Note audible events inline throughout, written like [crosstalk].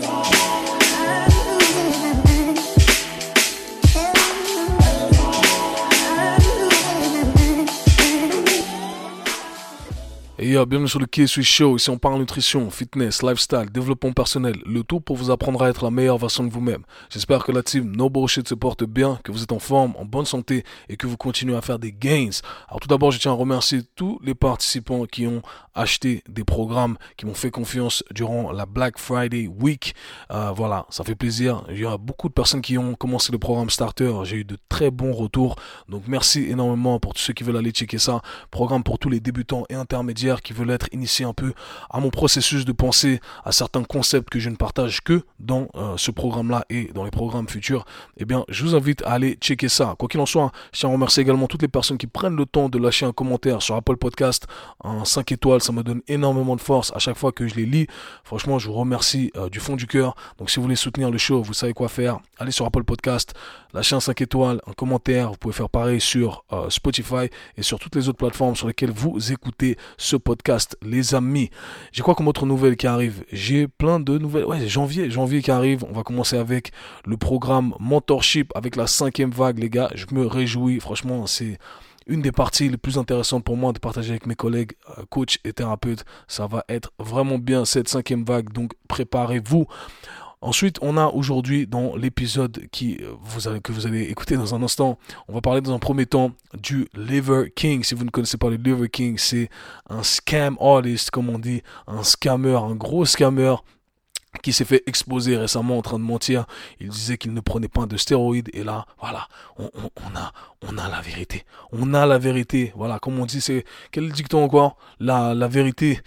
today. Bienvenue sur le K-Swiss Show. Ici, on parle nutrition, fitness, lifestyle, développement personnel. Le tout pour vous apprendre à être la meilleure version de vous-même. J'espère que la team No Bullshit se porte bien, que vous êtes en forme, en bonne santé et que vous continuez à faire des gains. Alors, tout d'abord, je tiens à remercier tous les participants qui ont acheté des programmes, qui m'ont fait confiance durant la Black Friday Week. Euh, voilà, ça fait plaisir. Il y a beaucoup de personnes qui ont commencé le programme Starter. J'ai eu de très bons retours. Donc, merci énormément pour tous ceux qui veulent aller checker ça. Programme pour tous les débutants et intermédiaires qui veulent être initiés un peu à mon processus de pensée, à certains concepts que je ne partage que dans euh, ce programme-là et dans les programmes futurs, eh bien, je vous invite à aller checker ça. Quoi qu'il en soit, je tiens à remercier également toutes les personnes qui prennent le temps de lâcher un commentaire sur Apple Podcast, un 5 étoiles, ça me donne énormément de force à chaque fois que je les lis. Franchement, je vous remercie euh, du fond du cœur. Donc, si vous voulez soutenir le show, vous savez quoi faire. Allez sur Apple Podcast, lâchez un 5 étoiles, un commentaire. Vous pouvez faire pareil sur euh, Spotify et sur toutes les autres plateformes sur lesquelles vous écoutez ce podcast, les amis. J'ai quoi comme autre nouvelle qui arrive? J'ai plein de nouvelles. Ouais, janvier, janvier qui arrive. On va commencer avec le programme Mentorship avec la cinquième vague, les gars. Je me réjouis. Franchement, c'est une des parties les plus intéressantes pour moi de partager avec mes collègues, euh, coachs et thérapeutes. Ça va être vraiment bien cette cinquième vague. Donc, préparez-vous. Ensuite, on a aujourd'hui dans l'épisode euh, que vous allez écouter dans un instant, on va parler dans un premier temps du Liver King. Si vous ne connaissez pas le Liver King, c'est un scam artist, comme on dit, un scammer, un gros scammer qui s'est fait exposer récemment en train de mentir. Il disait qu'il ne prenait pas de stéroïdes. Et là, voilà, on, a, la vérité. On a la vérité. Voilà, comme on dit, c'est quel dicton encore? La, vérité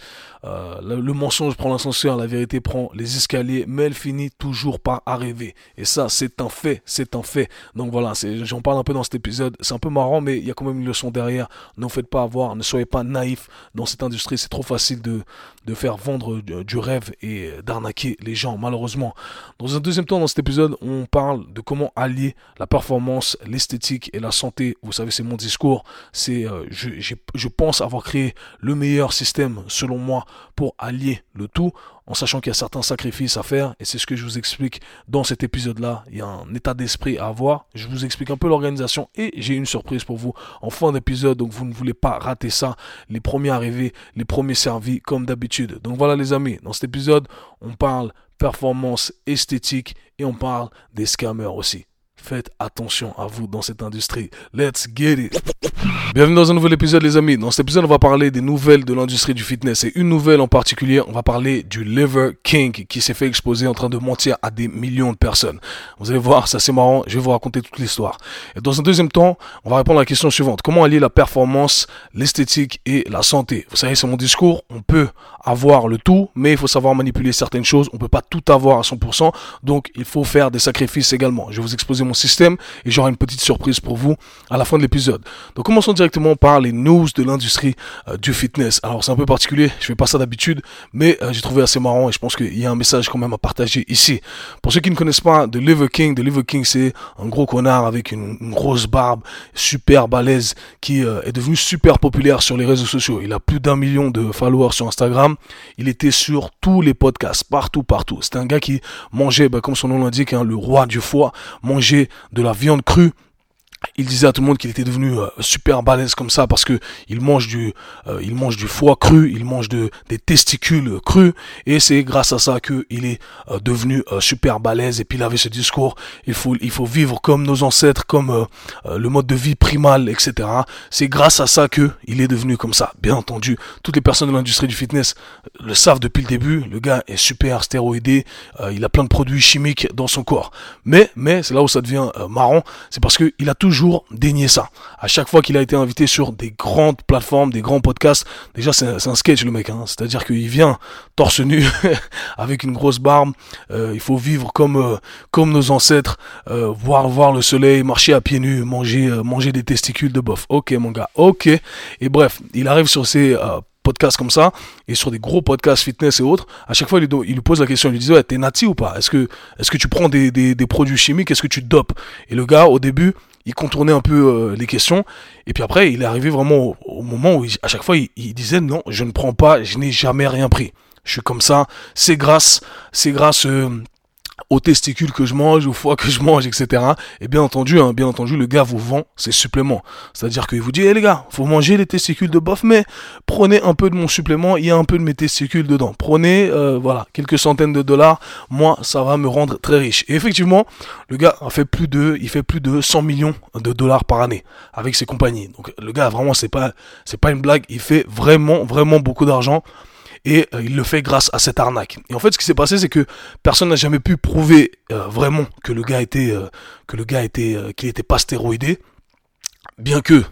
euh, le, mensonge prend l'ascenseur, la vérité prend les escaliers, mais elle finit toujours par arriver. Et ça, c'est un fait, c'est un fait. Donc voilà, j'en parle un peu dans cet épisode. C'est un peu marrant, mais il y a quand même une leçon derrière. Ne vous faites pas avoir, ne soyez pas naïfs dans cette industrie. C'est trop facile de, de faire vendre du, rêve et d'arnaquer les gens, malheureusement. Dans un deuxième temps, dans cet épisode, on parle de comment allier la performance, l'esthétique et la santé. Vous savez, c'est mon discours. C'est, euh, je, je pense avoir créé le meilleur système, selon moi, pour allier le tout en sachant qu'il y a certains sacrifices à faire et c'est ce que je vous explique dans cet épisode-là. Il y a un état d'esprit à avoir. Je vous explique un peu l'organisation et j'ai une surprise pour vous en fin d'épisode donc vous ne voulez pas rater ça. Les premiers arrivés, les premiers servis comme d'habitude. Donc voilà les amis, dans cet épisode on parle performance esthétique et on parle des scammers aussi. Faites attention à vous dans cette industrie. Let's get it. Bienvenue dans un nouvel épisode les amis. Dans cet épisode on va parler des nouvelles de l'industrie du fitness et une nouvelle en particulier, on va parler du Liver King qui s'est fait exposer en train de mentir à des millions de personnes. Vous allez voir, ça c'est marrant, je vais vous raconter toute l'histoire. Et dans un deuxième temps, on va répondre à la question suivante. Comment allier la performance, l'esthétique et la santé? Vous savez, c'est mon discours, on peut avoir le tout, mais il faut savoir manipuler certaines choses, on peut pas tout avoir à 100%, donc il faut faire des sacrifices également. Je vais vous exposer système et j'aurai une petite surprise pour vous à la fin de l'épisode. Donc commençons directement par les news de l'industrie euh, du fitness. Alors c'est un peu particulier, je fais pas ça d'habitude, mais euh, j'ai trouvé assez marrant et je pense qu'il y a un message quand même à partager ici. Pour ceux qui ne connaissent pas The Liver King, The Liver King c'est un gros connard avec une, grosse barbe, super balèze, qui euh, est devenu super populaire sur les réseaux sociaux. Il a plus d'un million de followers sur Instagram. Il était sur tous les podcasts, partout, partout. C'était un gars qui mangeait, bah, comme son nom l'indique, hein, le roi du foie, mangeait de la viande crue il disait à tout le monde qu'il était devenu euh, super balèze comme ça parce que il mange du euh, il mange du foie cru, il mange de des testicules crus et c'est grâce à ça que il est euh, devenu super balèze et puis il avait ce discours il faut il faut vivre comme nos ancêtres comme le mode de vie primal etc. C'est grâce à ça que il est devenu comme ça. Bien entendu, toutes les personnes de l'industrie du fitness le savent depuis le début. Le gars est super stéroïdé, il a plein de produits chimiques dans son corps. Mais mais c'est là où ça devient marrant, c'est parce que il a tout toujours dénier ça. À chaque fois qu'il a été invité sur des grandes plateformes, des grands podcasts, déjà c'est un sketch le mec, hein. c'est-à-dire qu'il vient torse nu [laughs] avec une grosse barbe. Euh, il faut vivre comme euh, comme nos ancêtres, euh, voir voir le soleil, marcher à pieds nus, manger manger des testicules de bof. Ok mon gars, ok. Et bref, il arrive sur ces podcasts comme ça et sur des gros podcasts fitness et autres, à chaque fois il lui pose la question, il lui dit ouais t'es nati ou pas? Est-ce que est-ce que tu prends des, des, des produits chimiques? Est-ce que tu dopes? Et le gars au début il contournait un peu euh, les questions. Et puis après, il est arrivé vraiment au, moment où, à chaque fois, il, disait non, je ne prends pas, je n'ai jamais rien pris. je suis comme ça. C'est grâce, c'est grâce euh, aux testicules que je mange, au foie que je mange, etc. Et bien entendu, hein, bien entendu, le gars vous vend ses suppléments. C'est-à-dire qu'il vous dit, hé les gars, faut manger les testicules de bof, mais prenez un peu de mon supplément, il y a un peu de mes testicules dedans. Prenez, euh, voilà, quelques centaines de dollars, moi, ça va me rendre très riche. Et effectivement, le gars a fait plus de, il fait plus de 100 millions de dollars par année avec ses compagnies. Donc le gars, vraiment, c'est pas, c'est pas une blague, il fait vraiment, vraiment beaucoup d'argent et euh, il le fait grâce à cette arnaque. Et en fait, ce qui s'est passé, c'est que personne n'a jamais pu prouver euh, vraiment que le gars était, euh, que le gars était, qu'il était pas stéroïdé, bien que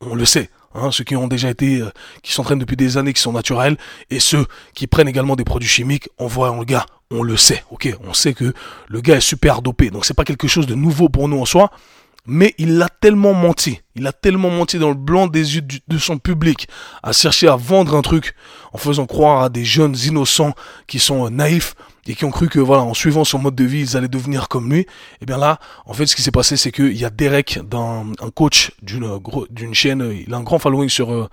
on, le sait. Hein, ceux qui ont déjà été, qui s'entraînent depuis des années, qui sont naturels, et ceux qui prennent également des produits chimiques, on voit le gars, on le sait, ok, on sait que le gars est super dopé, donc c'est pas quelque chose de nouveau pour nous en soi, mais il a tellement menti, il a tellement menti dans le blanc des yeux de son public, à chercher à vendre un truc en faisant croire à des jeunes innocents qui sont naïfs et qui ont cru que voilà en suivant son mode de vie ils allaient devenir comme lui et eh bien là en fait ce qui s'est passé c'est qu'il y a Derek d'un un coach d'une d'une chaîne. Il a un grand following sur euh,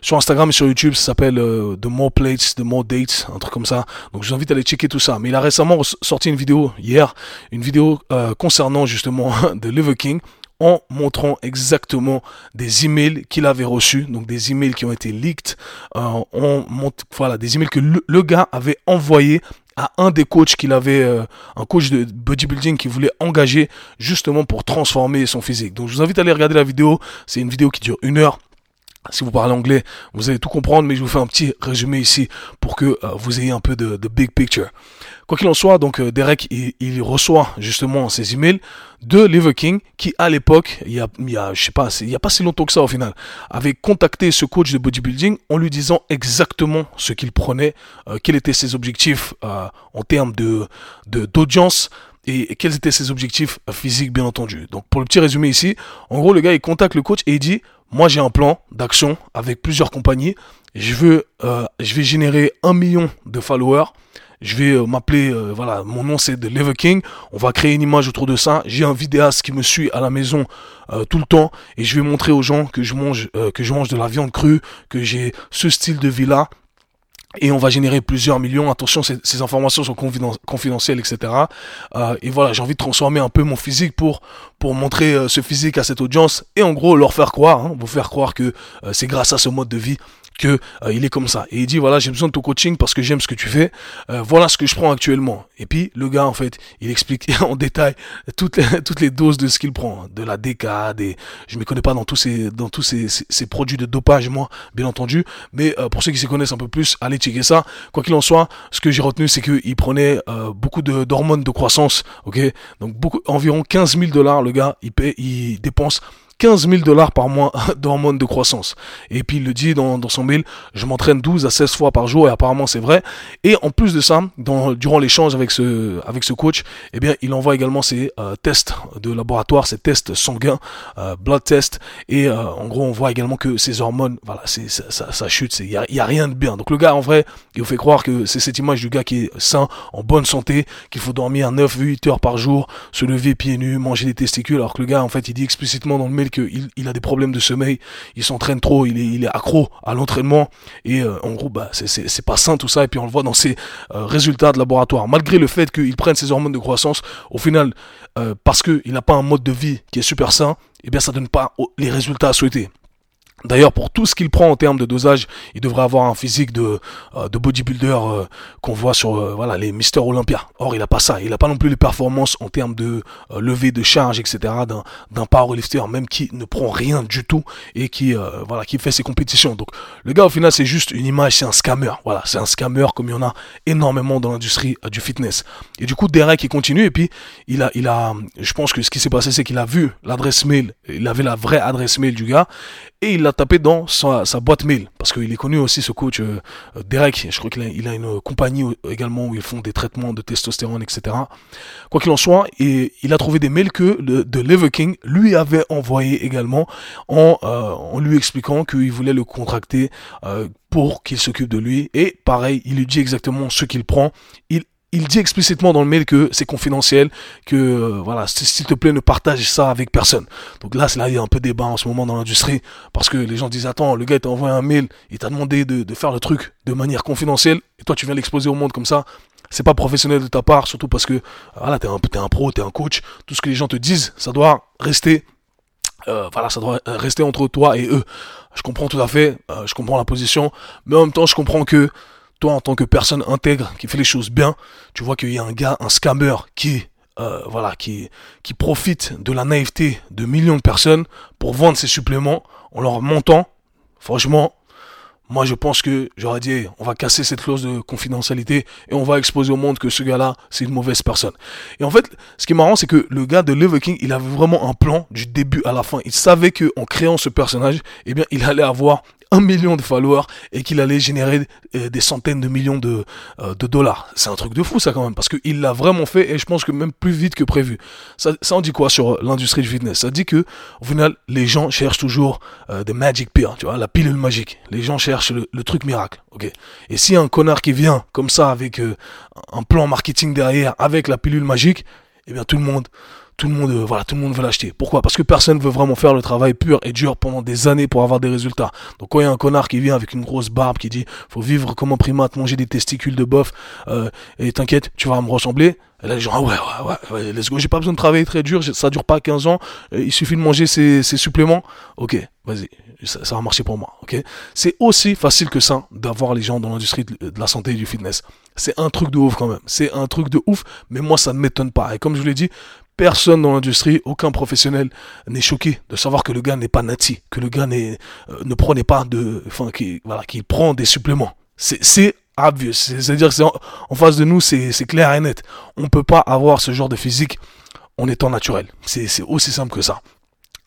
sur Instagram et sur YouTube. Ça s'appelle euh, The More Plates The More Dates un truc comme ça. Donc je vous invite à aller checker tout ça. Mais il a récemment sorti une vidéo hier une vidéo euh, concernant justement [laughs] The Liver King en montrant exactement des emails qu'il avait reçus, donc des emails qui ont été leaked, euh, on montre, voilà, des emails que le, gars avait envoyés à un des coachs qu'il avait, euh, un coach de bodybuilding qui voulait engager justement pour transformer son physique. Donc je vous invite à aller regarder la vidéo, c'est une vidéo qui dure une heure. Si vous parlez anglais, vous allez tout comprendre, mais je vous fais un petit résumé ici pour que euh, vous ayez un peu de, big picture. Quoi qu'il en soit, donc euh, Derek, il, reçoit justement ces emails de Liver King, qui à l'époque, il y a, je sais pas, il a si longtemps que ça au final, avait contacté ce coach de bodybuilding en lui disant exactement ce qu'il prenait, euh, quels étaient ses objectifs en termes d'audience. et quels étaient ses objectifs physiques, bien entendu. Donc, pour le petit résumé ici, en gros, le gars, il contacte le coach et il dit, moi, j'ai un plan d'action avec plusieurs compagnies. Je veux, je vais générer un million de followers. Je vais euh, m'appeler, euh, voilà, mon nom c'est The Lever King, on va créer une image autour de ça, j'ai un vidéaste qui me suit à la maison euh, tout le temps, et je vais montrer aux gens que je mange, que je mange de la viande crue, que j'ai ce style de vie là, et on va générer plusieurs millions. Attention, ces, informations sont confidentielles, etc. Euh, et voilà, j'ai envie de transformer un peu mon physique pour pour montrer ce physique à cette audience et en gros leur faire croire, hein, vous faire croire que c'est grâce à ce mode de vie euh, il est comme ça. Et il dit voilà, j'ai besoin de ton coaching parce que j'aime ce que tu fais. Euh, voilà ce que je prends actuellement. Et puis le gars en fait, il explique [laughs] en détail toutes les, [laughs] toutes les doses de ce qu'il prend, de la DK, des je me connais pas dans tous ces dans tous ces, ces, produits de dopage moi, bien entendu, mais euh, pour ceux qui se connaissent un peu plus, allez checker ça. Quoi qu'il en soit, ce que j'ai retenu c'est que il prenait beaucoup de d'hormones de croissance, OK? Donc beaucoup environ 15 000 dollars le gars, il paie il dépense 15 000 dollars par mois [laughs] d'hormones de croissance. Et puis il le dit dans, son mail, je m'entraîne 12 à 16 fois par jour et apparemment c'est vrai. Et en plus de ça, dans, durant l'échange avec ce, avec ce coach, eh bien il envoie également ses euh, tests de laboratoire, ses tests sanguins, euh, blood test. Et euh, en gros on voit également que ses hormones, voilà, ça, chute, il y a, y a, rien de bien. Donc le gars en vrai, il vous fait croire que c'est cette image du gars qui est sain, en bonne santé, qu'il faut dormir 9-8 heures par jour, se lever pieds nus, manger des testicules, alors que le gars en fait il dit explicitement dans le mail qu'il il a des problèmes de sommeil, il s'entraîne trop, il est, il est accro à l'entraînement et euh, en gros bah c'est pas sain tout ça et puis on le voit dans ses euh, résultats de laboratoire. Malgré le fait qu'il prenne ses hormones de croissance, au final euh, parce qu'il n'a pas un mode de vie qui est super sain, et eh bien ça donne pas les résultats souhaités. D'ailleurs, pour tout ce qu'il prend en termes de dosage, il devrait avoir un physique de, euh, de bodybuilder euh, qu'on voit sur euh, voilà les Mister Olympia. Or, il a pas ça. Il a pas non plus les performances en termes de levée de charge, etc. d'un powerlifter, même qui ne prend rien du tout et qui voilà qui fait ses compétitions. Donc, le gars au final, c'est juste une image, c'est un scammer. Voilà, c'est un scammer comme il y en a énormément dans l'industrie du fitness. Et du coup, Derek il continue et puis il a il a, je pense que ce qui s'est passé, c'est qu'il a vu l'adresse mail, il avait la vraie adresse mail du gars et il l'a tapé dans sa, boîte mail. Parce qu'il est connu aussi ce coach euh, euh, Derek. Je crois qu'il a, il a une compagnie également où ils font des traitements de testostérone etc quoi qu'il en soit et il a trouvé des mails que le, de Lever King lui avait envoyé également en, euh, en lui expliquant qu'il voulait le contracter pour qu'il s'occupe de lui. Et pareil il lui dit exactement ce qu'il prend. Il il dit explicitement dans le mail que c'est confidentiel, que euh, voilà, s'il te plaît, ne partage ça avec personne. Donc là, là il y a un peu débat en ce moment dans l'industrie parce que les gens disent attends, le gars t'a envoyé un mail, il t'a demandé de, faire le truc de manière confidentielle et toi tu viens l'exposer au monde comme ça. C'est pas professionnel de ta part, surtout parce que voilà, t'es un, es un pro, t'es un coach. Tout ce que les gens te disent, ça doit rester euh, voilà, ça doit rester entre toi et eux. Je comprends tout à fait, euh, je comprends la position, mais en même temps, je comprends que toi, en tant que personne intègre, qui fait les choses bien, tu vois qu'il y a un gars, un scammer, qui, euh, voilà, qui, profite de la naïveté de millions de personnes pour vendre ses suppléments en leur montant. Franchement, moi, je pense que j'aurais dit, on va casser cette clause de confidentialité et on va exposer au monde que ce gars-là, c'est une mauvaise personne. Et en fait, ce qui est marrant, c'est que le gars de Liver King, il avait vraiment un plan du début à la fin. Il savait que en créant ce personnage, eh bien, il allait avoir un million de followers et qu'il allait générer euh, des centaines de millions de, euh, de dollars. C'est un truc de fou ça quand même, parce qu'il l'a vraiment fait et je pense que même plus vite que prévu. Ça, ça en dit quoi sur l'industrie du fitness? Ça dit que au final, les gens cherchent toujours euh, des magic pills, tu vois, la pilule magique. Les gens cherchent le, le truc miracle, ok? Et si un connard qui vient comme ça avec un plan marketing derrière, avec la pilule magique, eh bien tout le monde tout le monde, euh, voilà, tout le monde veut l'acheter. Pourquoi? Parce que personne veut vraiment faire le travail pur et dur pendant des années pour avoir des résultats. Donc quand il y a un connard qui vient avec une grosse barbe qui dit faut vivre comme un primate, manger des testicules de bof euh, et t'inquiète, tu vas me ressembler. Et là les gens ah ouais ouais ouais, let's go, j'ai pas besoin de travailler très dur, ça dure pas 15 ans, euh, il suffit de manger ces, suppléments. OK, vas-y, ça, va marcher pour moi, OK? C'est aussi facile que ça d'avoir les gens dans l'industrie de, de la santé et du fitness. C'est un truc de ouf quand même. C'est un truc de ouf, mais moi ça ne m'étonne pas. Et comme je vous l'ai dit, personne dans l'industrie, aucun professionnel n'est choqué de savoir que le gars n'est pas nati, que le gars euh, ne prenait pas de, enfin, qui, voilà, qu'il prend des suppléments. C'est obvious. C'est-à-dire que en, face de nous, c'est clair et net. On ne peut pas avoir ce genre de physique en étant naturel. C'est aussi simple que ça.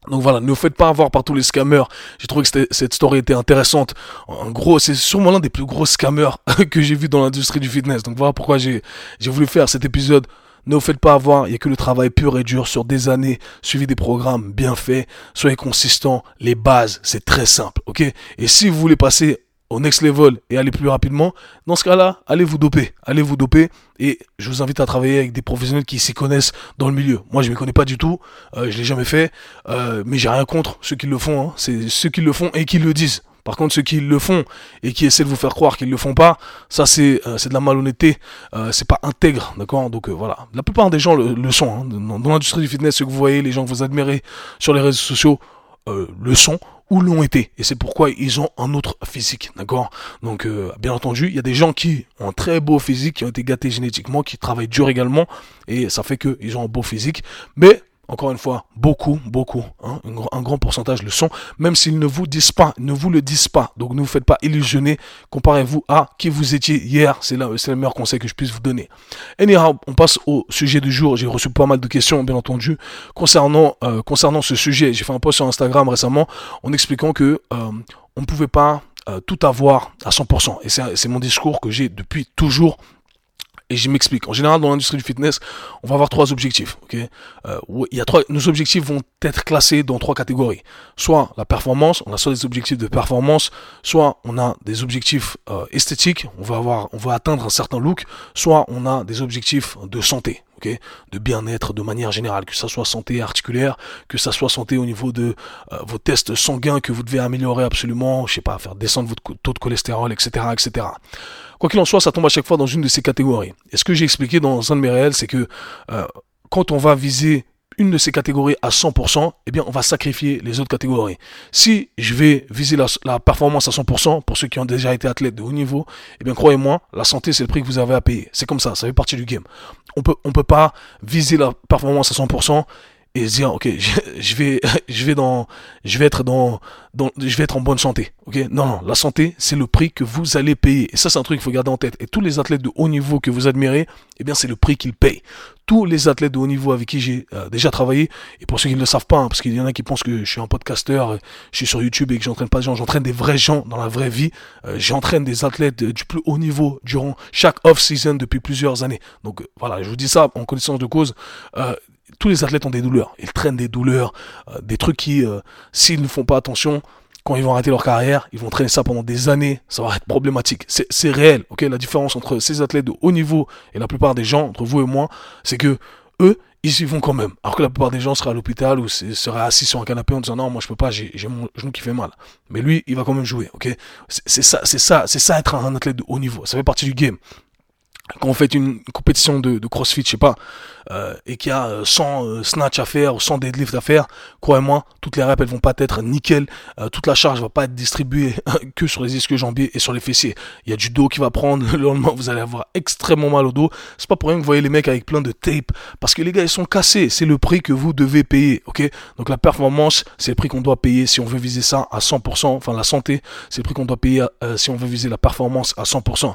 Donc voilà, ne vous faites pas avoir par tous les scammers. J'ai trouvé que cette story était intéressante. En gros, c'est sûrement l'un des plus gros scammers [laughs] que j'ai vu dans l'industrie du fitness. Donc voilà pourquoi j'ai voulu faire cet épisode ne vous faites pas avoir, il n'y a que le travail pur et dur sur des années, suivi des programmes bien faits. Soyez consistants, les bases, c'est très simple, ok? Et si vous voulez passer au next level et aller plus rapidement, dans ce cas-là, allez vous doper, allez vous doper et je vous invite à travailler avec des professionnels qui s'y connaissent dans le milieu. Moi, je ne m'y connais pas du tout, euh, je l'ai jamais fait, euh, mais j'ai rien contre ceux qui le font. Hein. C'est ceux qui le font et qui le disent. Par contre, ceux qui le font et qui essaient de vous faire croire qu'ils le font pas, ça c'est euh, de la malhonnêteté, euh, c'est pas intègre, d'accord? Donc euh, voilà, la plupart des gens le, sont. Hein. Dans, l'industrie du fitness, ceux que vous voyez, les gens que vous admirez sur les réseaux sociaux, le sont l'ont été. Et c'est pourquoi ils ont un autre physique, d'accord? Donc, bien entendu, il y a des gens qui ont un très beau physique, qui ont été gâtés génétiquement, qui travaillent dur également, et ça fait qu'ils ont un beau physique. Mais encore une fois, beaucoup, beaucoup, hein, un, grand pourcentage le sont, même s'ils ne vous disent pas, ne vous le disent pas. Donc ne vous faites pas illusionner. Comparez-vous à qui vous étiez hier. C'est le meilleur conseil que je puisse vous donner. Anyhow, on passe au sujet du jour. J'ai reçu pas mal de questions, bien entendu, concernant, euh, concernant ce sujet. J'ai fait un post sur Instagram récemment en expliquant que euh, on ne pouvait pas euh, tout avoir à 100%. Et c'est mon discours que j'ai depuis toujours et je m'explique. En général, dans l'industrie du fitness, on va avoir trois objectifs. Euh, il y a trois. Nos objectifs vont être classés dans trois catégories. Soit la performance, on a soit des objectifs de performance, soit on a des objectifs euh, esthétiques, on va avoir, on va atteindre un certain look, soit on a des objectifs de santé de bien-être de manière générale, que ça soit santé articulaire, que ça soit santé au niveau de euh, vos tests sanguins que vous devez améliorer absolument, je sais pas, faire descendre votre taux de cholestérol, etc., etc. Quoi qu'il en soit, ça tombe à chaque fois dans une de ces catégories. Et ce que j'ai expliqué dans un de mes réels, c'est que euh, quand on va viser une de ces catégories à 100%, eh bien, on va sacrifier les autres catégories. Si je vais viser la, performance à 100%, pour ceux qui ont déjà été athlètes de haut niveau, eh bien, croyez-moi, la santé, c'est le prix que vous avez à payer. C'est comme ça, ça fait partie du game. On peut, on peut pas viser la performance à 100% et se dire ok je, vais [laughs] je vais dans je vais être dans, dans je vais être en bonne santé ok? Non non la santé c'est le prix que vous allez payer. Et ça c'est un truc qu'il faut garder en tête. Et tous les athlètes de haut niveau que vous admirez eh bien c'est le prix qu'ils payent. Tous les athlètes de haut niveau avec qui j'ai euh, déjà travaillé et pour ceux qui ne le savent pas hein, parce qu'il y en a qui pensent que je suis un podcasteur euh, je suis sur YouTube et que j'entraîne pas des gens j'entraîne des vrais gens dans la vraie vie. Euh, j'entraîne des athlètes du plus haut niveau durant chaque off season depuis plusieurs années. Donc voilà je vous dis ça en connaissance de cause tous les athlètes ont des douleurs. Ils traînent des douleurs, euh, des trucs qui, euh, s'ils ne font pas attention, quand ils vont arrêter leur carrière, ils vont traîner ça pendant des années, ça va être problématique. C'est réel, ok? La différence entre ces athlètes de haut niveau et la plupart des gens, entre vous et moi, c'est que eux, ils y vont quand même. Alors que la plupart des gens seraient à l'hôpital ou seraient assis sur un canapé en disant non, moi je peux pas, j'ai mon genou qui fait mal. Mais lui, il va quand même jouer, ok? C'est ça, c'est ça, c'est ça être un athlète de haut niveau. Ça fait partie du game quand on fait une compétition de, crossfit, je sais pas, euh, et qu'il y a 100 euh, euh, snatch à faire ou 100 deadlift à faire, croyez-moi, toutes les reps elles vont pas être nickel, toute la charge va pas être distribuée [laughs] que sur les ischio jambiers et sur les fessiers. Il y a du dos qui va prendre, [laughs] le lendemain vous allez avoir extrêmement mal au dos. C'est pas pour rien que vous voyez les mecs avec plein de tape, parce que les gars ils sont cassés, c'est le prix que vous devez payer, ok? Donc la performance, c'est le prix qu'on doit payer si on veut viser ça à 100%, enfin la santé, c'est le prix qu'on doit payer si on veut viser la performance à 100%.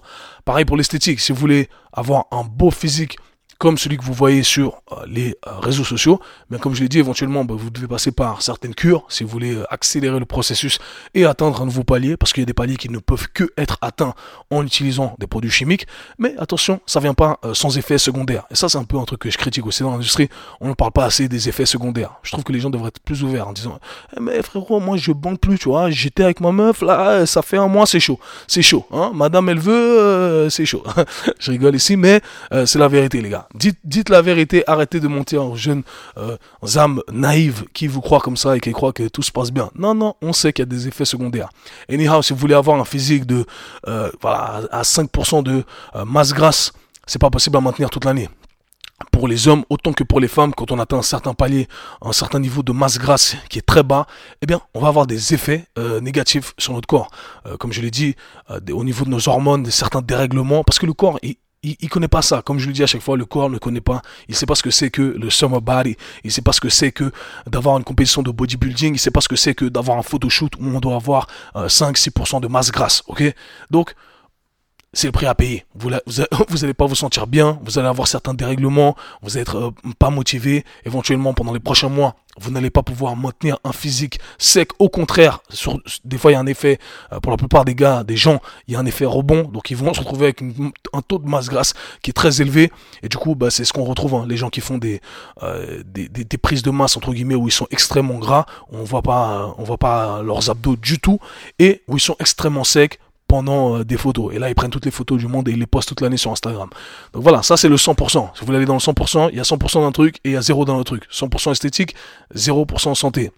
Pareil pour l'esthétique, si vous voulez avoir un beau physique comme celui que vous voyez sur euh, les euh, réseaux sociaux. Mais comme je l'ai dit, éventuellement, bah, vous devez passer par certaines cures si vous voulez euh, accélérer le processus et atteindre un nouveau palier, parce qu'il y a des paliers qui ne peuvent que être atteints en utilisant des produits chimiques. Mais attention, ça vient pas sans effet secondaires. Et ça, c'est un peu un truc que je critique aussi dans l'industrie. On ne parle pas assez des effets secondaires. Je trouve que les gens devraient être plus ouverts en disant, eh, mais frérot, moi je bande plus, tu vois. J'étais avec ma meuf, là, ça fait un mois, c'est chaud. C'est chaud. Hein Madame, elle veut, c'est chaud. [laughs] je rigole ici, mais c'est la vérité, les gars. Dites, la vérité, arrêtez de monter en jeunes euh, âmes naïves qui vous croient comme ça et qui croient que tout se passe bien. Non, non, on sait qu'il y a des effets secondaires. Anyhow, si vous voulez avoir un physique de euh, voilà, à 5% de euh, masse grasse, c'est pas possible à maintenir toute l'année pour les hommes autant que pour les femmes, quand on atteint un certain palier, un certain niveau de masse grasse qui est très bas, eh bien, on va avoir des effets négatifs sur notre corps. Comme je l'ai dit, au niveau de nos hormones, certains dérèglements, parce que le corps, il, il, il, connaît pas ça. Comme je le dis à chaque fois, le corps ne connaît pas. Il sait pas ce que c'est que le summer body. Il sait pas ce que c'est que d'avoir une compétition de bodybuilding. Il sait pas ce que c'est que d'avoir un photoshoot où on doit avoir 5-6% euh, de masse grasse. Ok? Donc, c'est le prix à payer. Vous [laughs] vous, allez pas vous sentir bien, vous allez avoir certains dérèglements, vous allez être euh, pas motivé, éventuellement pendant les prochains mois, vous n'allez pas pouvoir maintenir un physique sec. Au contraire, des fois il y a un effet, euh, pour la plupart des gars, des gens, il y a un effet rebond, donc ils vont se retrouver avec un taux de masse grasse qui est très élevé, et du coup bah, c'est ce qu'on retrouve, hein, les gens qui font des, euh, des, prises de masse entre guillemets où ils sont extrêmement gras, on voit pas, on voit pas leurs abdos du tout, et où ils sont extrêmement secs pendant euh, des photos. Et là, ils prennent toutes les photos du monde et ils les postent toute l'année sur Instagram. Donc voilà, ça c'est le 100%. Si vous voulez aller dans le 100%, il y a 100% d'un truc et il y a 0 dans le truc. 100% esthétique, 0% santé.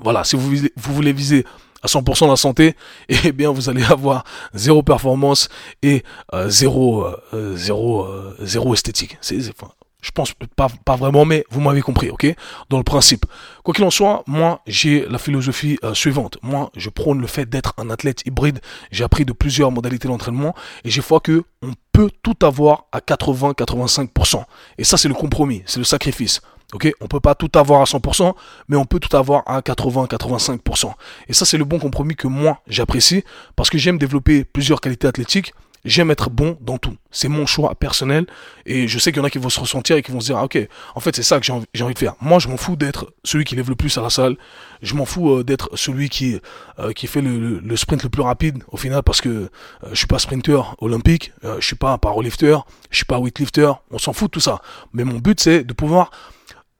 Voilà, si vous, vous voulez viser à 100% la santé, [laughs] eh bien vous allez avoir zéro performance et euh, zéro, euh, zéro, zéro esthétique. C'est, enfin, je pense pas, vraiment, mais vous m'avez compris, ok? Dans le principe. Quoi qu'il en soit, moi, j'ai la philosophie euh, suivante. Moi, je prône le fait d'être un athlète hybride. J'ai appris de plusieurs modalités d'entraînement et j'ai fois que on peut tout avoir à 80-85%. Et ça, c'est le compromis, c'est le sacrifice. Ok, on peut pas tout avoir à 100%, mais on peut tout avoir à 80-85%. Et ça, c'est le bon compromis que moi j'apprécie parce que j'aime développer plusieurs qualités athlétiques J'aime être bon dans tout. C'est mon choix personnel. Et je sais qu'il y en a qui vont se ressentir et qui vont se dire, ah, ok, en fait, c'est ça que j'ai envie, de faire. Moi, je m'en fous d'être celui qui lève le plus à la salle. Je m'en fous euh, d'être celui qui, euh, qui fait le, sprint le plus rapide au final parce que euh, je suis pas sprinter olympique, je suis pas powerlifter, je suis pas weightlifter. On s'en fout de tout ça. Mais mon but, c'est de pouvoir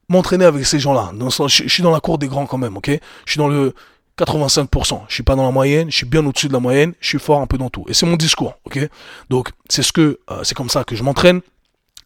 m'entraîner avec ces gens-là. Je suis dans la cour des grands quand même, ok? Je suis dans le 85%. Je suis pas dans la moyenne, je suis bien au-dessus de la moyenne, je suis fort un peu dans tout. Et c'est mon discours, ok? Donc c'est ce que euh, c'est comme ça que je m'entraîne,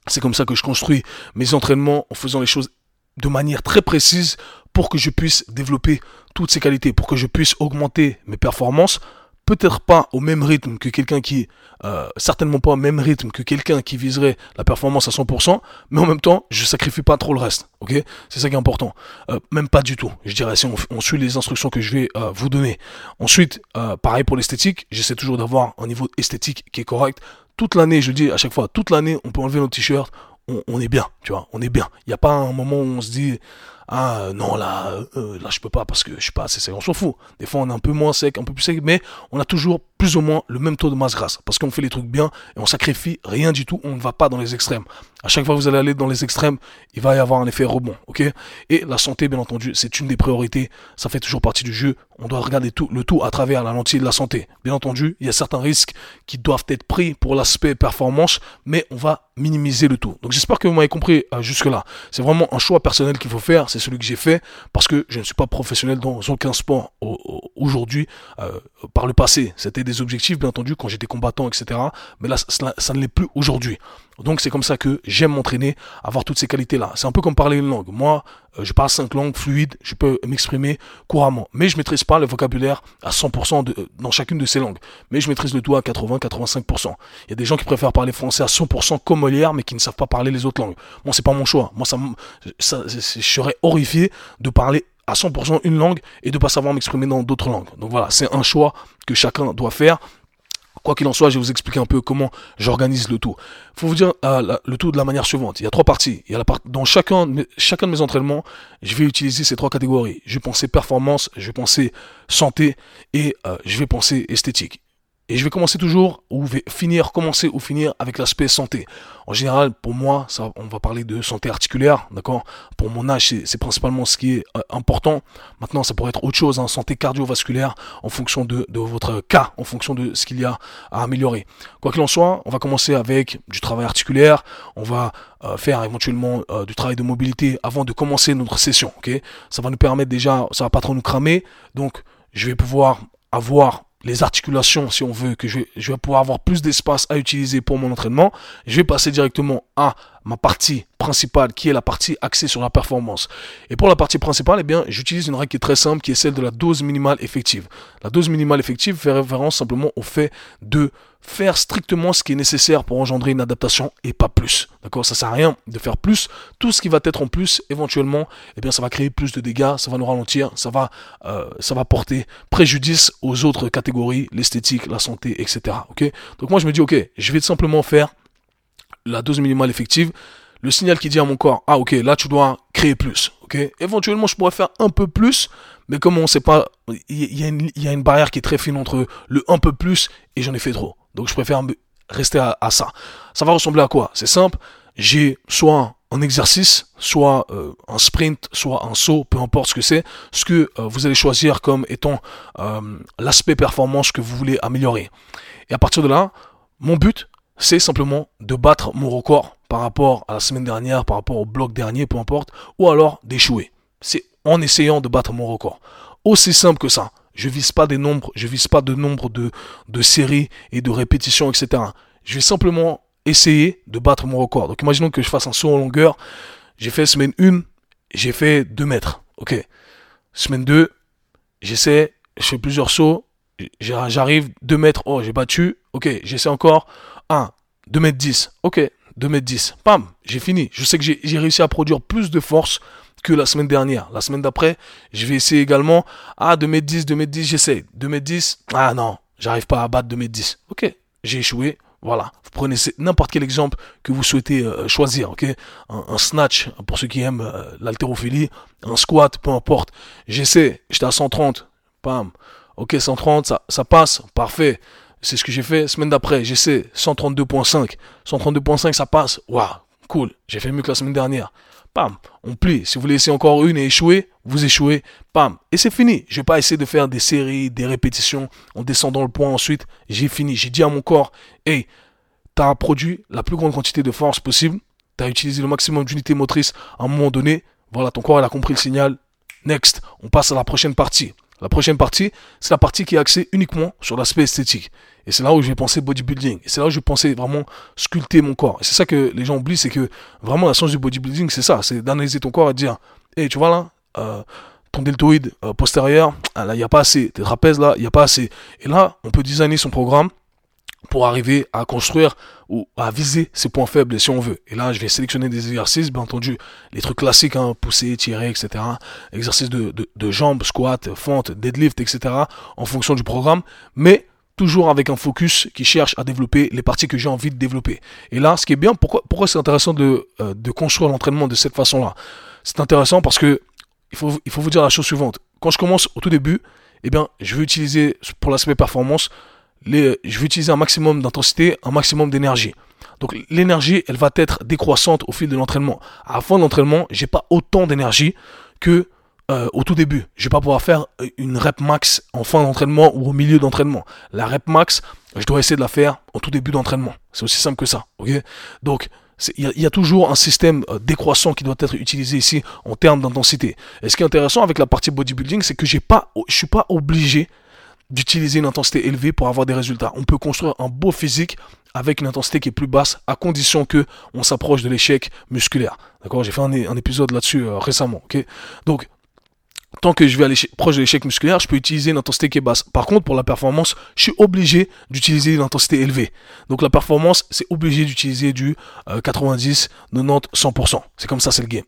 c'est comme ça que je construis mes entraînements en faisant les choses de manière très précise pour que je puisse développer toutes ces qualités, pour que je puisse augmenter mes performances peut-être pas au même rythme que quelqu'un qui, euh, certainement pas au même rythme que quelqu'un qui viserait la performance à 100%, mais en même temps, je sacrifie pas trop le reste, ok? C'est ça qui est important. Euh, même pas du tout, je dirais, si on, suit les instructions que je vais euh, vous donner. Ensuite, pareil pour l'esthétique, j'essaie toujours d'avoir un niveau esthétique qui est correct. Toute l'année, je dis à chaque fois, toute l'année, on peut enlever nos t-shirts, on, on, est bien, tu vois, on est bien. Il n'y a pas un moment où on se dit, ah non là euh, là je peux pas parce que je suis pas assez sec on s'en fout des fois on est un peu moins sec un peu plus sec mais on a toujours plus ou moins le même taux de masse grasse. Parce qu'on fait les trucs bien et on sacrifie rien du tout, on ne va pas dans les extrêmes. À chaque fois que vous allez aller dans les extrêmes, il va y avoir un effet rebond, ok? Et la santé, bien entendu, c'est une des priorités, ça fait toujours partie du jeu. On doit regarder tout, le tout à travers la lentille de la santé. Bien entendu, il y a certains risques qui doivent être pris pour l'aspect performance, mais on va minimiser le tout. Donc j'espère que vous m'avez compris euh, jusque-là. C'est vraiment un choix personnel qu'il faut faire, c'est celui que j'ai fait, parce que je ne suis pas professionnel dans aucun sport aujourd'hui. Euh, par le passé, c'était des objectifs, bien entendu, quand j'étais combattant, etc. Mais là, ça ne l'est plus aujourd'hui. Donc c'est comme ça que j'aime m'entraîner, avoir toutes ces qualités-là. C'est un peu comme parler une langue. Moi, euh, je parle cinq langues fluides, je peux m'exprimer couramment. Mais je maîtrise pas le vocabulaire à 100% de, dans chacune de ces langues. Mais je maîtrise le tout à 80-85%. Il y a des gens qui préfèrent parler français à 100% comme Molière, mais qui ne savent pas parler les autres langues. Moi, c'est pas mon choix. Moi, ça, ça je serais horrifié de parler à 100% une langue et de pas savoir m'exprimer dans d'autres langues. Donc voilà, c'est un choix que chacun doit faire. Quoi qu'il en soit, je vais vous expliquer un peu comment j'organise le tout. Il faut vous dire euh, le tout de la manière suivante. Il y a trois parties. Il y a dans chacun, chacun de mes entraînements, je vais utiliser ces trois catégories. Je vais penser performance, je vais penser santé et euh, je vais penser esthétique. Et je vais commencer toujours, ou finir, commencer ou finir avec l'aspect santé. En général, pour moi, on va parler de santé articulaire, d'accord? Pour mon âge, c'est principalement ce qui est euh, important. Maintenant, ça pourrait être autre chose, hein, santé cardiovasculaire, en fonction de, de, votre cas, en fonction de ce qu'il y a à améliorer. Quoi qu'il en soit, on va commencer avec du travail articulaire, on va euh, faire éventuellement euh, du travail de mobilité avant de commencer notre session, ok? Ça va nous permettre déjà, ça va pas trop nous cramer, donc je vais pouvoir avoir les articulations, si on veut, que je, je vais pouvoir avoir plus d'espace à utiliser pour mon entraînement, je vais passer directement à ma partie principale qui est la partie axée sur la performance. Et pour la partie principale, eh bien, j'utilise une règle qui est très simple qui est celle de la dose minimale effective. La dose minimale effective fait référence simplement au fait de faire strictement ce qui est nécessaire pour engendrer une adaptation et pas plus. D'accord? Ça sert à rien de faire plus. Tout ce qui va être en plus, éventuellement, eh bien, ça va créer plus de dégâts, ça va nous ralentir, ça va, euh, porter préjudice aux autres catégories, l'esthétique, la santé, etc. Ok? Donc moi, je me dis, ok, je vais simplement faire la dose minimale effective, le signal qui dit à mon corps, ah ok, là tu dois créer plus, ok? Éventuellement, je pourrais faire un peu plus, mais comme on sait pas, il y, a une barrière qui est très fine entre le un peu plus et j'en ai fait trop. Donc je préfère rester à, ça. Ça va ressembler à quoi? C'est simple, j'ai soit un exercice, soit euh, un sprint, soit un saut, peu importe ce que c'est, ce que euh, vous allez choisir comme étant euh, l'aspect performance que vous voulez améliorer. Et à partir de là, mon but, c'est simplement de battre mon record par rapport à la semaine dernière, par rapport au bloc dernier, peu importe, ou alors d'échouer. C'est en essayant de battre mon record. Aussi simple que ça. Je vise pas des nombres, je vise pas de nombre de, de séries et de répétitions, etc. Je vais simplement essayer de battre mon record. Donc imaginons que je fasse un saut en longueur. J'ai fait semaine 1, j'ai fait 2 mètres. Ok. Semaine 2, j'essaie, je fais plusieurs sauts, j'arrive 2 mètres, oh j'ai battu, ok, j'essaie encore 1, 2 mètres 10, ok, 2 mètres 10, pam, j'ai fini. Je sais que j'ai réussi à produire plus de force que la semaine dernière. La semaine d'après, je vais essayer également, ah 2 mètres 10, 2 mètres 10, j'essaie. 2 mètres 10, ah non, j'arrive pas à battre 2 mètres 10. Ok, j'ai échoué, voilà, vous prenez n'importe quel exemple que vous souhaitez euh, choisir, ok? Un, snatch, pour ceux qui aiment euh, l'haltérophilie, un squat, peu importe. J'essaie, j'étais à 130, pam, ok 130, ça, ça passe, parfait. C'est ce que j'ai fait. Semaine d'après, j'essaie 132.5. 132.5, ça passe. Waouh, cool. J'ai fait mieux que la semaine dernière. Pam, on plie. Si vous essayer encore une et échouer, vous échouez. Pam, et c'est fini. Je vais pas essayer de faire des séries, des répétitions en descendant le point ensuite. J'ai fini. J'ai dit à mon corps, hey, tu as produit la plus grande quantité de force possible. Tu as utilisé le maximum d'unités motrices à un moment donné. Voilà, ton corps il a compris le signal. Next, on passe à la prochaine partie. La prochaine partie, c'est la partie qui est axée uniquement sur l'aspect esthétique. Et c'est là où je vais penser bodybuilding. Et c'est là où je vais penser vraiment sculpter mon corps. Et c'est ça que les gens oublient, c'est que vraiment la science du bodybuilding, c'est ça. C'est d'analyser ton corps et de dire, hé, tu vois là, euh, ton deltoïde euh, postérieur, ah, là, il n'y a pas assez. Tes trapèzes, là, il n'y a pas assez. Et là, on peut designer son programme pour arriver à construire ou à viser ses points faibles si on veut. Et là, je vais sélectionner des exercices, bien entendu, les trucs classiques, hein, pousser, tirer, etc. Exercices de, de, jambes, squat, fente, deadlift, etc. en fonction du programme. Mais toujours avec un focus qui cherche à développer les parties que j'ai envie de développer. Et là, ce qui est bien, pourquoi, pourquoi c'est intéressant de, euh, de construire l'entraînement de cette façon-là? C'est intéressant parce que il faut, il faut vous dire la chose suivante. Quand je commence au tout début, eh bien, je vais utiliser pour l'aspect performance je vais utiliser un maximum d'intensité, un maximum d'énergie. Donc l'énergie, elle va être décroissante au fil de l'entraînement. À la fin de l'entraînement, j'ai pas autant d'énergie que euh, au tout début. Je vais pas pouvoir faire une rep max en fin d'entraînement ou au milieu d'entraînement. La rep max, je dois essayer de la faire au tout début d'entraînement. C'est aussi simple que ça. Donc il y, a toujours un système euh, décroissant qui doit être utilisé ici en termes d'intensité. Et ce qui est intéressant avec la partie bodybuilding, c'est que j'ai pas, je suis pas obligé d'utiliser une intensité élevée pour avoir des résultats. On peut construire un beau physique avec une intensité qui est plus basse à condition que on s'approche de l'échec musculaire. D'accord J'ai fait un, épisode là-dessus euh, récemment. Donc tant que je vais aller proche de l'échec musculaire, je peux utiliser une intensité qui est basse. Par contre, pour la performance, je suis obligé d'utiliser une intensité élevée. Donc la performance, c'est obligé d'utiliser du 90, 90, 100%. C'est comme ça, c'est le game,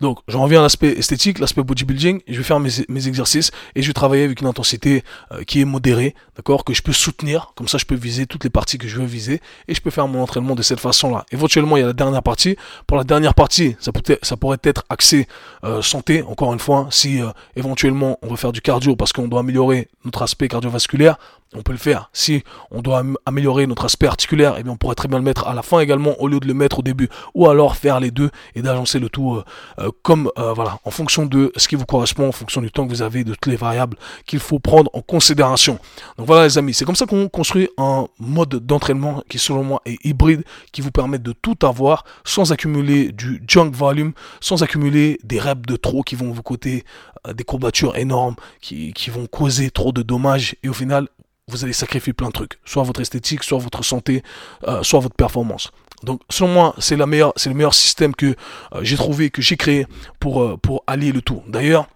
Donc j'en reviens à l'aspect esthétique, l'aspect bodybuilding. Je vais faire mes, exercices et je vais travailler avec une intensité euh, qui est modérée, d'accord? Que je peux soutenir. Comme ça, je peux viser toutes les parties que je veux viser et je peux faire mon entraînement de cette façon-là. Éventuellement, il y a la dernière partie. Pour la dernière partie, ça pourrait être axé euh, santé, encore une fois, si euh, éventuellement on veut faire du cardio parce qu'on doit améliorer notre aspect cardiovasculaire, on peut le faire. Si on doit améliorer notre aspect articulaire, eh on pourrait très bien le mettre à la fin également au lieu de le mettre au début. Ou alors faire les deux et d'agencer le tout euh, euh, comme euh, voilà, en fonction de ce qui vous correspond, en fonction du temps que vous avez, de toutes les variables qu'il faut prendre en considération. Donc voilà les amis, c'est comme ça qu'on construit un mode d'entraînement qui selon moi est hybride, qui vous permet de tout avoir sans accumuler du junk volume, sans accumuler des reps de trop qui vont vous coûter des courbatures énormes, qui vont causer trop de dommages et au final vous allez sacrifier plein de trucs, soit votre esthétique, soit votre santé, euh, soit votre performance. Donc selon moi, c'est le meilleur système que euh, j'ai trouvé, que j'ai créé pour euh, pour allier le tout. D'ailleurs,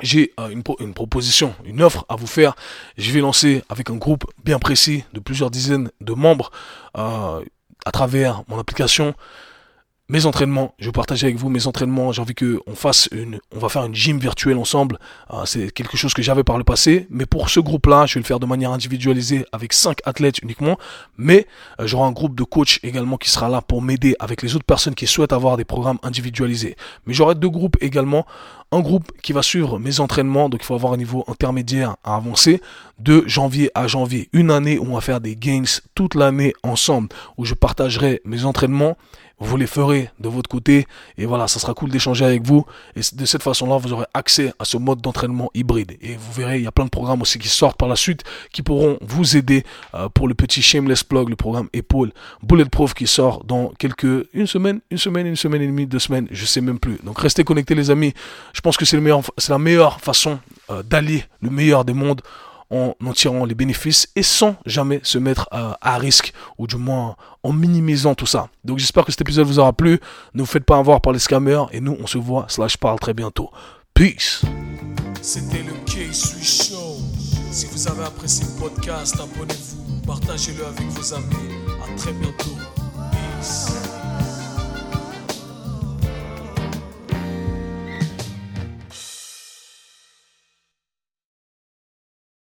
j'ai une, proposition, une offre à vous faire. Je vais lancer avec un groupe bien précis de plusieurs dizaines de membres à travers mon application mes entraînements. Je vais partager avec vous mes entraînements. J'ai envie que on fasse une, on va faire une gym virtuelle ensemble. Euh, c'est quelque chose que j'avais par le passé, mais pour ce groupe-là, je vais le faire de manière individualisée avec cinq athlètes uniquement. Mais euh, j'aurai un groupe de coach également qui sera là pour m'aider avec les autres personnes qui souhaitent avoir des programmes individualisés. Mais j'aurai deux groupes également. Un groupe qui va suivre mes entraînements, donc il faut avoir un niveau intermédiaire à avancer, de janvier à janvier. Une année où on va faire des gains toute l'année ensemble, où je partagerai mes entraînements vous les ferez de votre côté. Et voilà, ça sera cool d'échanger avec vous. Et de cette façon-là, vous aurez accès à ce mode d'entraînement hybride. Et vous verrez, il y a plein de programmes aussi qui sortent par la suite qui pourront vous aider euh, pour le petit shameless plug, le programme épaule Bulletproof qui sort dans quelques, une semaine, une semaine, une semaine et demie, deux semaines, je sais même plus. Donc restez connectés les amis. Je pense que c'est le la meilleure façon euh, d'allier le meilleur des mondes en tirant les bénéfices et sans jamais se mettre à, risque ou du moins en minimisant tout ça. Donc j'espère que cet épisode vous aura plu. Ne vous faites pas avoir par les scammers et nous on se voit slash parle très bientôt. Peace. C'était le K-Swiss Show. Si vous avez apprécié le podcast, abonnez-vous, partagez-le avec vos amis. À très bientôt. Peace.